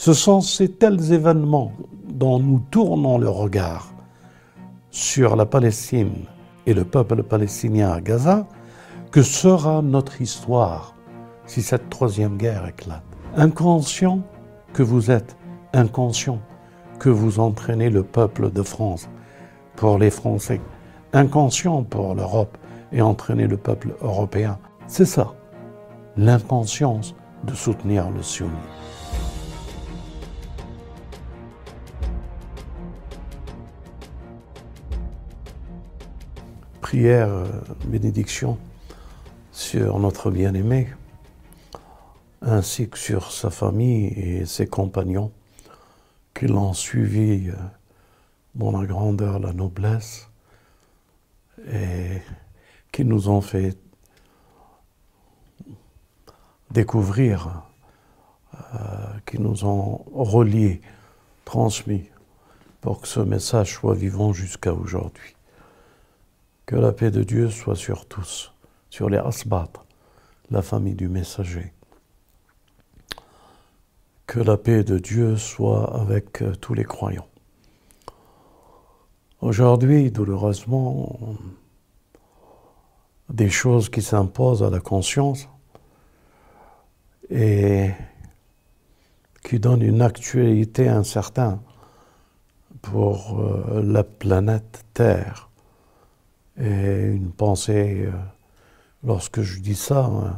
Ce sont ces tels événements dont nous tournons le regard sur la Palestine et le peuple palestinien à Gaza que sera notre histoire si cette troisième guerre éclate. Inconscient que vous êtes, inconscient que vous entraînez le peuple de France pour les Français, inconscient pour l'Europe et entraîner le peuple européen. C'est ça, l'inconscience de soutenir le sionisme. Prière, euh, bénédiction sur notre bien-aimé, ainsi que sur sa famille et ses compagnons qui l'ont suivi euh, dans la grandeur, la noblesse, et qui nous ont fait découvrir, euh, qui nous ont reliés, transmis, pour que ce message soit vivant jusqu'à aujourd'hui. Que la paix de Dieu soit sur tous, sur les asbat, la famille du messager. Que la paix de Dieu soit avec euh, tous les croyants. Aujourd'hui, douloureusement, des choses qui s'imposent à la conscience et qui donnent une actualité incertaine pour euh, la planète Terre. Et une pensée, euh, lorsque je dis ça, hein,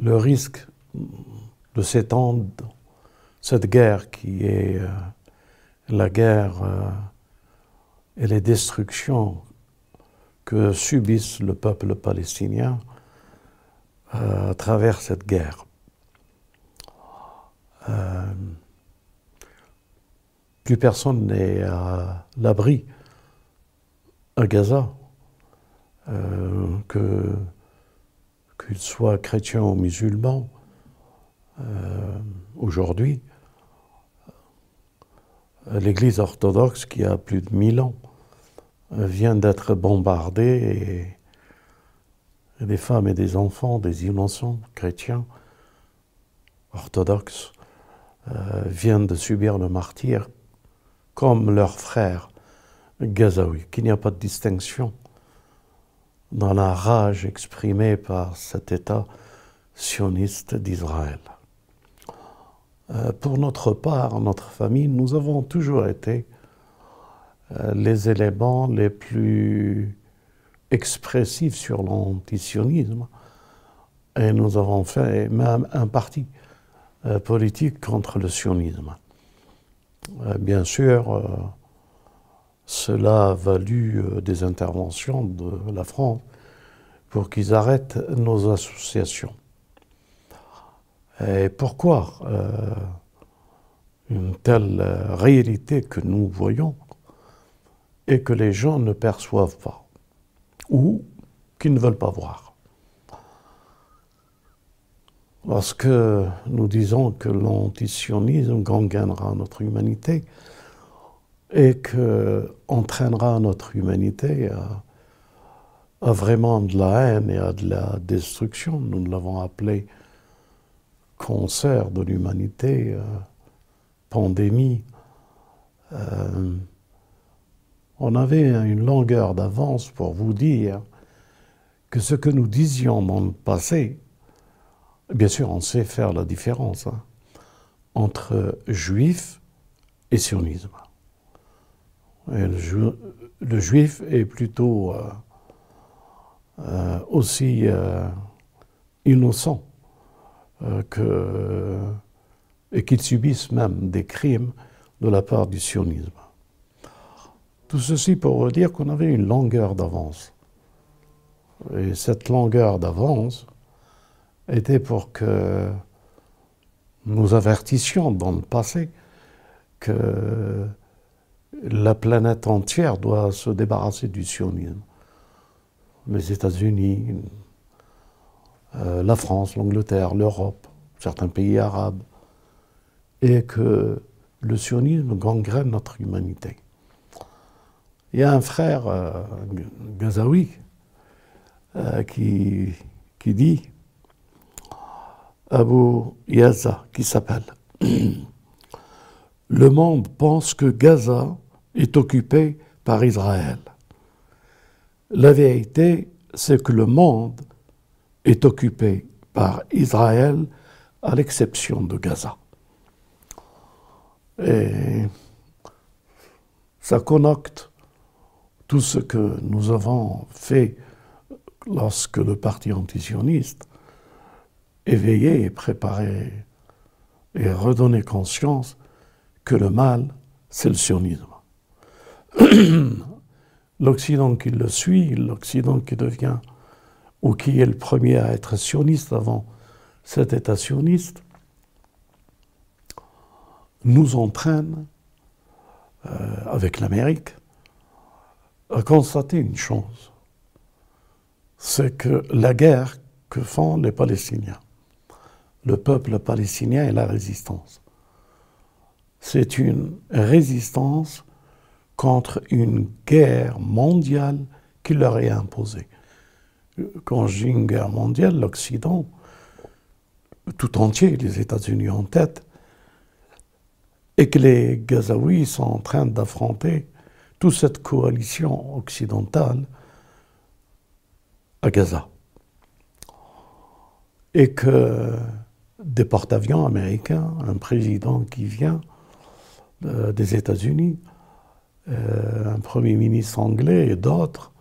le risque de s'étendre, cette guerre qui est euh, la guerre euh, et les destructions que subissent le peuple palestinien à travers cette guerre. plus personne n'est à l'abri à Gaza, euh, que qu'ils soient chrétiens ou musulmans, euh, aujourd'hui, l'Église orthodoxe, qui a plus de mille ans, vient d'être bombardée et, des femmes et des enfants, des innocents chrétiens orthodoxes, euh, viennent de subir le martyr comme leurs frères gazaoui, qu'il n'y a pas de distinction dans la rage exprimée par cet État sioniste d'Israël. Euh, pour notre part, notre famille, nous avons toujours été euh, les éléments les plus expressifs sur l'antisionisme et nous avons fait même un parti euh, politique contre le sionisme. bien sûr, cela a valu euh, des interventions de la France pour qu'ils arrêtent nos associations. Et pourquoi euh, une telle euh, réalité que nous voyons et que les gens ne perçoivent pas ou qu'ils ne veulent pas voir? Lorsque nous disons que l'antisionisme gangrènera notre humanité, et que entraînera notre humanité à, vraiment de la haine et à de la destruction. Nous l'avons appelé concert de l'humanité, euh, pandémie. Euh, on avait une longueur d'avance pour vous dire que ce que nous disions dans le passé, bien sûr, on sait faire la différence hein, entre juif et sionisme le, juif est plutôt euh, euh, aussi euh, innocent et qu'il subisse même des crimes de la part du sionisme. Tout ceci pour dire qu'on avait une longueur d'avance. Et cette longueur d'avance était pour que nous avertissions dans le passé que la planète entière doit se débarrasser du sionisme. Les États-Unis, euh, la France, l'Angleterre, l'Europe, certains pays arabes, et que le sionisme gangrène notre humanité. Il y a un frère euh, gazaoui euh, qui, qui dit, Abu Yaza, qui s'appelle, le monde pense que Gaza est occupé par Israël. La vérité, c'est que le monde est occupé par Israël à l'exception de Gaza. Et ça connecte tout ce que nous avons fait lorsque le parti antisioniste éveillé et préparé et redonné conscience que le mal, c'est le sionisme. L'Occident qui le suit, l'Occident qui devient, ou qui est le premier à être sioniste avant cet État sioniste, nous entraîne, euh, avec l'Amérique, à constater une chose, c'est que la guerre que font les Palestiniens, le peuple palestinien et la résistance, c'est une résistance contre une guerre mondiale qui leur est imposée. Quand dis une guerre mondiale, l'Occident, tout entier, les États-Unis en tête, et que les Gazaouis sont en train d'affronter toute cette coalition occidentale à Gaza. Et que des porte-avions américains, un président qui vient euh, des États-Unis, euh, un Premier ministre anglais et d'autres,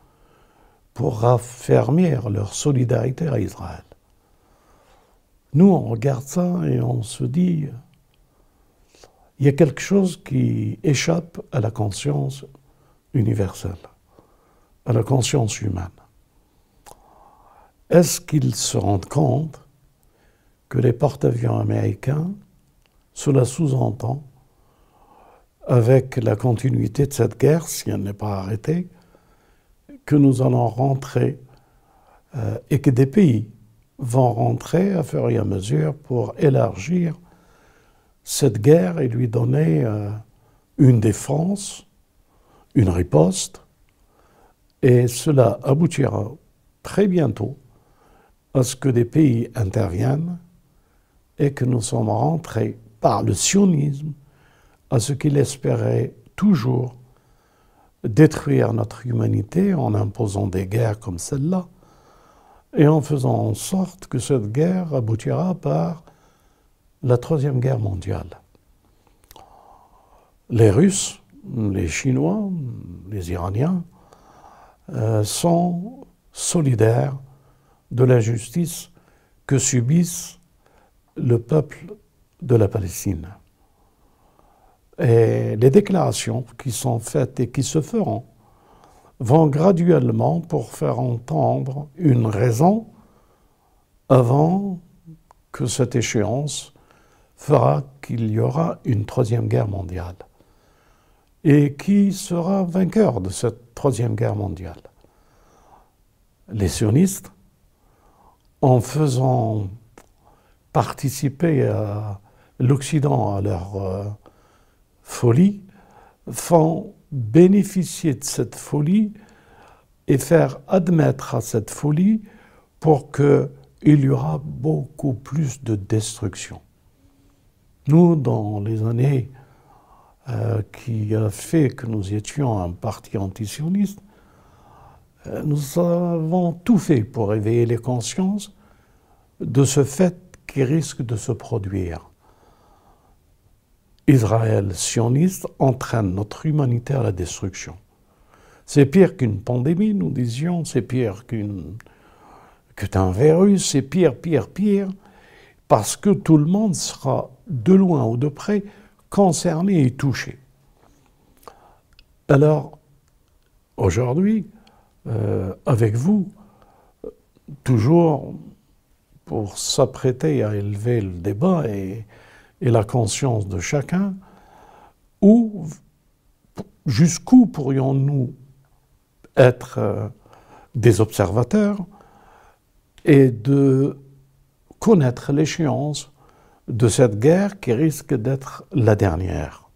pour raffermir leur solidarité à Israël. Nous, on regarde ça et on se dit, il y a quelque chose qui échappe à la conscience universelle, à la conscience humaine. Est-ce qu'ils se rendent compte que les porte-avions américains, cela sous-entend avec la continuité de cette guerre, si elle n'est pas arrêtée, que nous allons rentrer euh, et que des pays vont rentrer à fur et à mesure pour élargir cette guerre et lui donner euh, une défense, une riposte, et cela aboutira très bientôt à ce que des pays interviennent et que nous sommes rentrés par le sionisme à ce qu'il espérait toujours détruire notre humanité en imposant des guerres comme celle-là et en faisant en sorte que cette guerre aboutira par la Troisième Guerre mondiale. Les Russes, les Chinois, les Iraniens euh, sont solidaires de l'injustice que subissent le peuple de la Palestine. Et les déclarations qui sont faites et qui se feront vont graduellement pour faire entendre une raison avant que cette échéance fera qu'il y aura une troisième guerre mondiale. Et qui sera vainqueur de cette troisième guerre mondiale Les sionistes, en faisant participer l'Occident à leur euh, folie font bénéficier de cette folie et faire admettre à cette folie pour qu'il y aura beaucoup plus de destruction. Nous, dans les années euh, qui a fait que nous étions un parti antisioniste, euh, nous avons tout fait pour éveiller les consciences de ce fait qui risque de se produire. Israël sioniste entraîne notre humanité à la destruction. C'est pire qu'une pandémie, nous disions, c'est pire qu'une, qu'un virus, c'est pire, pire, pire, parce que tout le monde sera de loin ou de près concerné et touché. Alors, aujourd'hui, euh, avec vous, toujours pour s'apprêter à élever le débat et, et la conscience de chacun, ou jusqu'où pourrions-nous être euh, des observateurs et de connaître l'échéance de cette guerre qui risque d'être la dernière.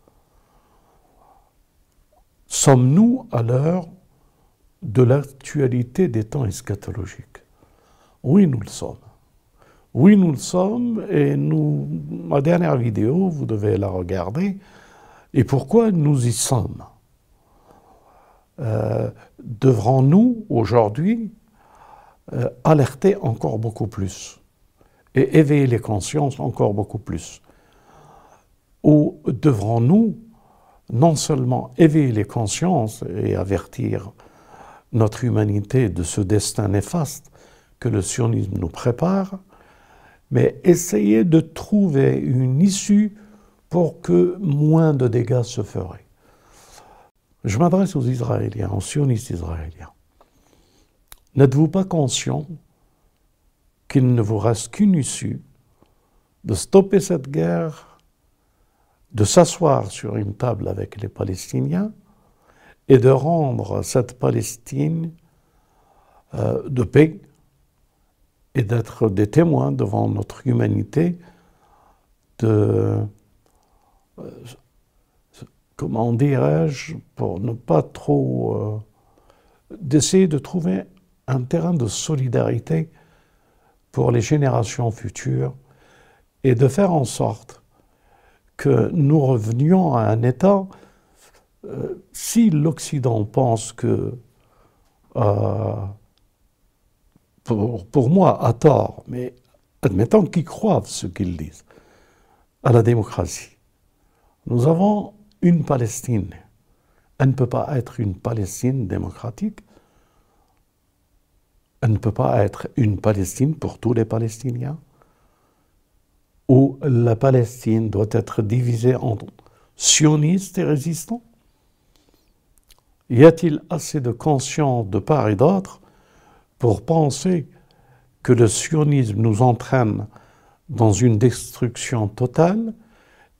Sommes-nous à l'heure de l'actualité des temps eschatologiques? Oui, nous le sommes. Oui, nous le sommes, et nous, ma dernière vidéo, vous devez la regarder, Et pourquoi nous y sommes? Euh, Devrons-nous aujourd'hui euh, alerter encore beaucoup plus et éveiller les consciences encore beaucoup plus? Ou devrons-nous non seulement éveiller les consciences et avertir notre humanité de ce destin néfaste que le sionisme nous prépare, mais essayer de trouver une issue pour que moins de dégâts se feraient. Je m'adresse aux Israéliens, aux sionistes israéliens. N'êtes-vous pas conscient qu'il ne vous reste qu'une issue de stopper cette guerre, de s'asseoir sur une table avec les Palestiniens et de rendre cette Palestine euh, de paix? Et d'être des témoins devant notre humanité de, euh, comment dirais-je, pour ne pas trop, euh, d'essayer de trouver un terrain de solidarité pour les générations futures et de faire en sorte que nous revenions à un état, euh, si l'Occident pense que pour, moi, à tort, mais admettons qu'ils croient ce qu'ils disent, à la démocratie. Nous avons une Palestine. Elle ne peut pas être une Palestine démocratique. Elle ne peut pas être une Palestine pour tous les Palestiniens. Ou la Palestine doit être divisée en sionistes et résistants. Y a-t-il assez de conscience de part et d'autre pour penser que le sionisme nous entraîne dans une destruction totale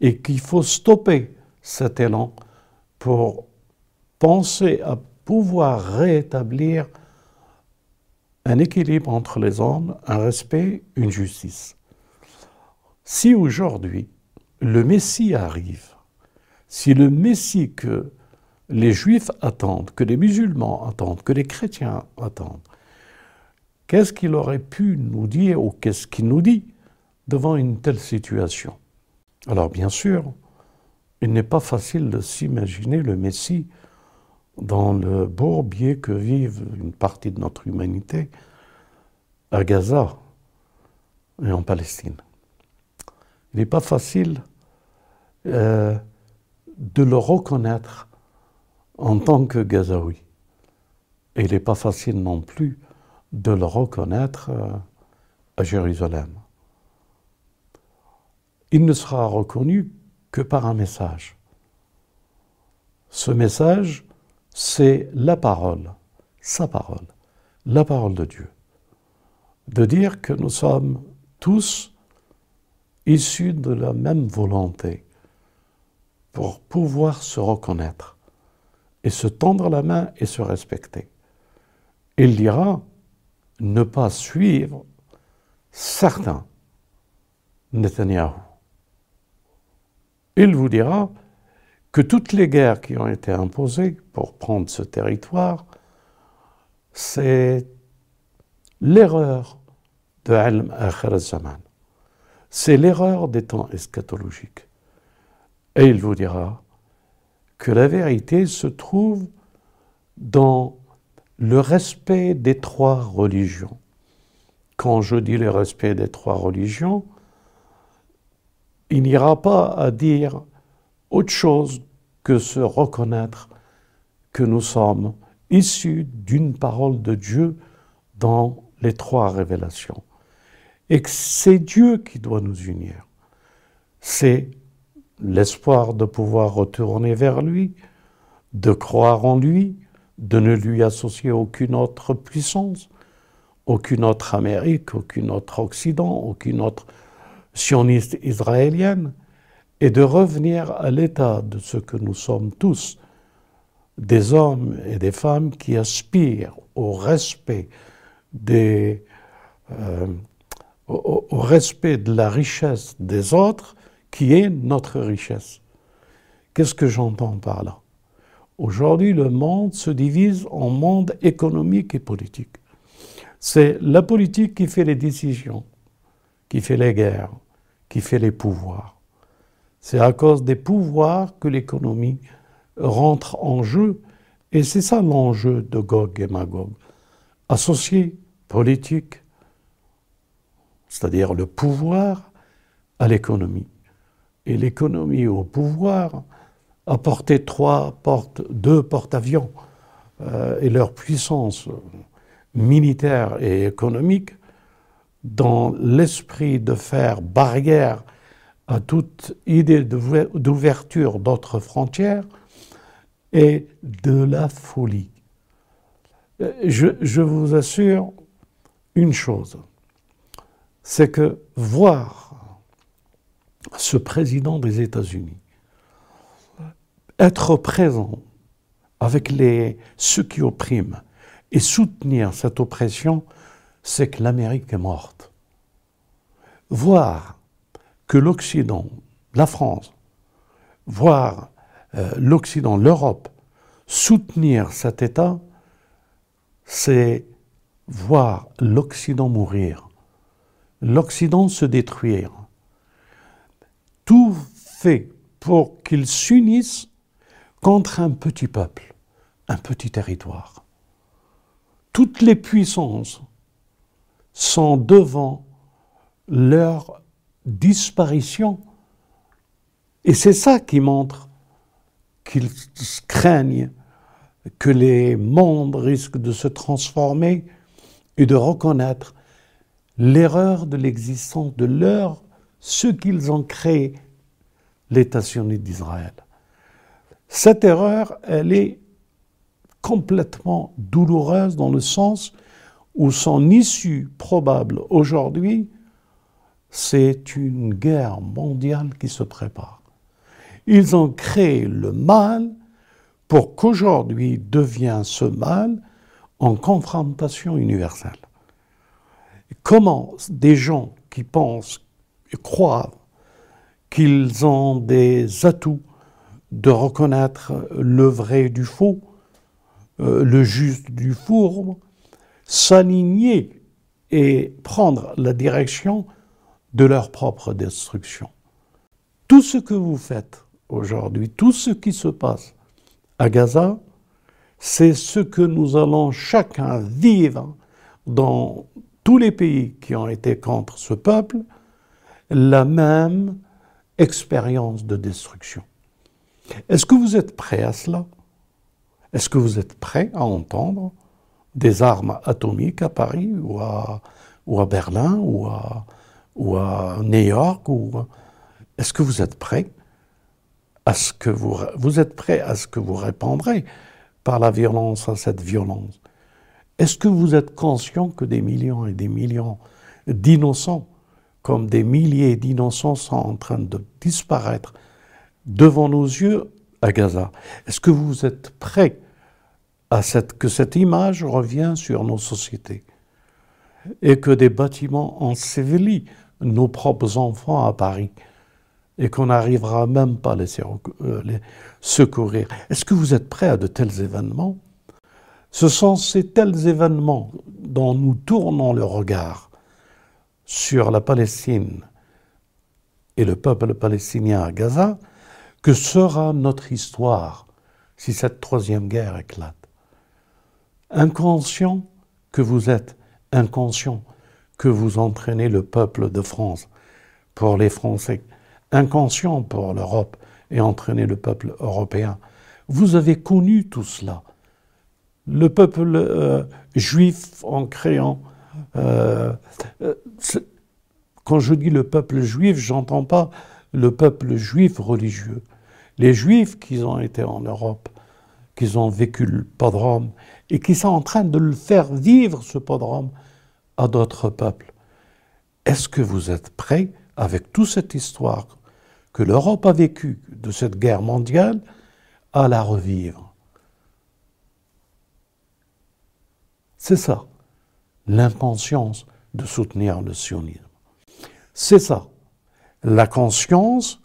et qu'il faut stopper cet élan pour penser à pouvoir rétablir un équilibre entre les hommes, un respect, une justice. Si aujourd'hui le Messie arrive, si le Messie que les Juifs attendent, que les musulmans attendent, que les chrétiens attendent, Qu'est-ce qu'il aurait pu nous dire ou qu'est-ce qu'il nous dit devant une telle situation? Alors bien sûr, il n'est pas facile de s'imaginer le Messie dans le bourbier que vivent une partie de notre humanité à Gaza et en Palestine. Il n'est pas facile euh, de le reconnaître en tant que Gazaoui. Et il n'est pas facile non plus de le reconnaître euh, à Jérusalem. Il ne sera reconnu que par un message. Ce message, c'est la parole, sa parole, la parole de Dieu. De dire que nous sommes tous issus de la même volonté pour pouvoir se reconnaître et se tendre la main et se respecter. Il dira, ne pas suivre certains Netanyahu. Il vous dira que toutes les guerres qui ont été imposées pour prendre ce territoire, c'est l'erreur de Ilm Akhir Zaman. C'est l'erreur des temps eschatologiques. Et il vous dira que la vérité se trouve dans le respect des trois religions. Quand je dis le respect des trois religions, il n'ira pas à dire autre chose que se reconnaître que nous sommes issus d'une parole de Dieu dans les trois révélations. Et que c'est Dieu qui doit nous unir. C'est l'espoir de pouvoir retourner vers lui, de croire en lui, de ne lui associer aucune autre puissance, aucune autre Amérique, aucun autre Occident, aucune autre sioniste israélienne, et de revenir à l'état de ce que nous sommes tous, des hommes et des femmes qui aspirent au respect euh, au respect de la richesse des autres, qui est notre richesse. Qu'est-ce que j'entends par là? Aujourd'hui, le monde se divise en monde économique et politique. C'est la politique qui fait les décisions, qui fait les guerres, qui fait les pouvoirs. C'est à cause des pouvoirs que l'économie rentre en jeu. Et c'est ça l'enjeu de Gog et Magog. Associer politique, c'est-à-dire le pouvoir, à l'économie. Et l'économie au pouvoir apporter trois portes, deux porte-avions euh, et leur puissance militaire et économique dans l'esprit de faire barrière à toute idée d'ouverture d'autres frontières et de la folie. Je, je vous assure une chose, c'est que voir ce président des États-Unis être présent avec ceux qui oppriment et soutenir cette oppression, c'est que l'Amérique est morte. Voir que l'Occident, la France, voir euh, l'Occident, l'Europe, soutenir cet État, c'est voir l'Occident mourir, l'Occident se détruire. Tout fait pour qu'il s'unisse contre un petit peuple, un petit territoire. Toutes les puissances sont devant leur disparition. Et c'est ça qui montre qu'ils craignent que les mondes risquent de se transformer et de reconnaître l'erreur de l'existence de leur, ce qu'ils ont créé, l'État sioniste d'Israël. Cette erreur, elle est complètement douloureuse dans le sens où son issue probable aujourd'hui, c'est une guerre mondiale qui se prépare. Ils ont créé le mal pour qu'aujourd'hui devienne ce mal en confrontation universelle. Comment des gens qui pensent et croient qu'ils ont des atouts de reconnaître le vrai du faux, euh, le juste du fourbe, s'aligner et prendre la direction de leur propre destruction. Tout ce que vous faites aujourd'hui, tout ce qui se passe à Gaza, c'est ce que nous allons chacun vivre dans tous les pays qui ont été contre ce peuple, la même expérience de destruction. Est-ce que vous êtes prêt à cela? Est-ce que vous êtes prêt à entendre des armes atomiques à Paris ou à, Berlin ou à, New York Est-ce que vous êtes prêt à ce que vous, vous êtes prêt à ce que vous répondrez par la violence à cette violence? Est-ce que vous êtes conscient que des millions et des millions d'innocents, comme des milliers d'innocents, sont en train de disparaître devant nos yeux à Gaza. Est-ce que vous êtes prêts à cette, que cette image revienne sur nos sociétés et que des bâtiments ensevelissent nos propres enfants à Paris et qu'on n'arrivera même pas à euh, les secourir? Est-ce que vous êtes prêts à de tels événements? Ce sont ces tels événements dont nous tournons le regard sur la Palestine et le peuple palestinien à Gaza que sera notre histoire si cette troisième guerre éclate? Inconscient que vous êtes, inconscient que vous entraînez le peuple de France pour les Français, inconscient pour l'Europe et entraîner le peuple européen. Vous avez connu tout cela. Le peuple euh, juif en créant... Euh, euh, quand je dis le peuple juif, j'entends pas le peuple juif religieux les Juifs qui ont été en Europe, qui ont vécu le pogrom et qui sont en train de le faire vivre, ce pogrom, à d'autres peuples. Est-ce que vous êtes prêts, avec toute cette histoire que l'Europe a vécue de cette guerre mondiale, à la revivre? C'est ça, l'inconscience de soutenir le sionisme. C'est ça, la conscience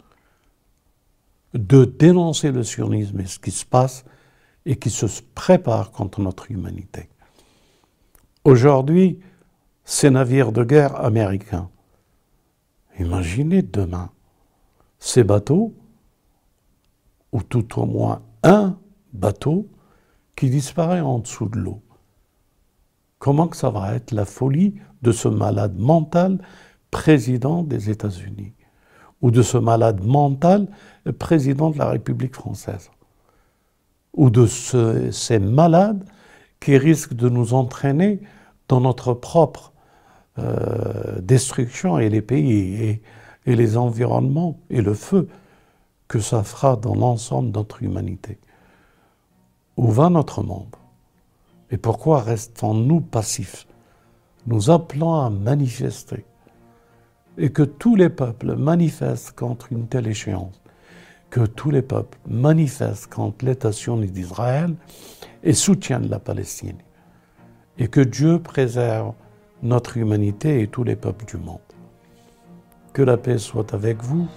de dénoncer le sionisme et ce qui se passe et qui se prépare contre notre humanité. Aujourd'hui, ces navires de guerre américains, imaginez demain ces bateaux, ou tout au moins un bateau, qui disparaît en dessous de l'eau. Comment que ça va être la folie de ce malade mental président des États-Unis? Ou de ce malade mental président de la République française. Ou de ces malades qui risquent de nous entraîner dans notre propre euh, destruction et les pays et les environnements et le feu que ça fera dans l'ensemble de notre humanité. Où va notre monde? Et pourquoi restons-nous passifs? Nous appelons à manifester et que tous les peuples manifestent contre une telle échéance, que tous les peuples manifestent contre l'État d'Israël et soutiennent la Palestine, et que Dieu préserve notre humanité et tous les peuples du monde. Que la paix soit avec vous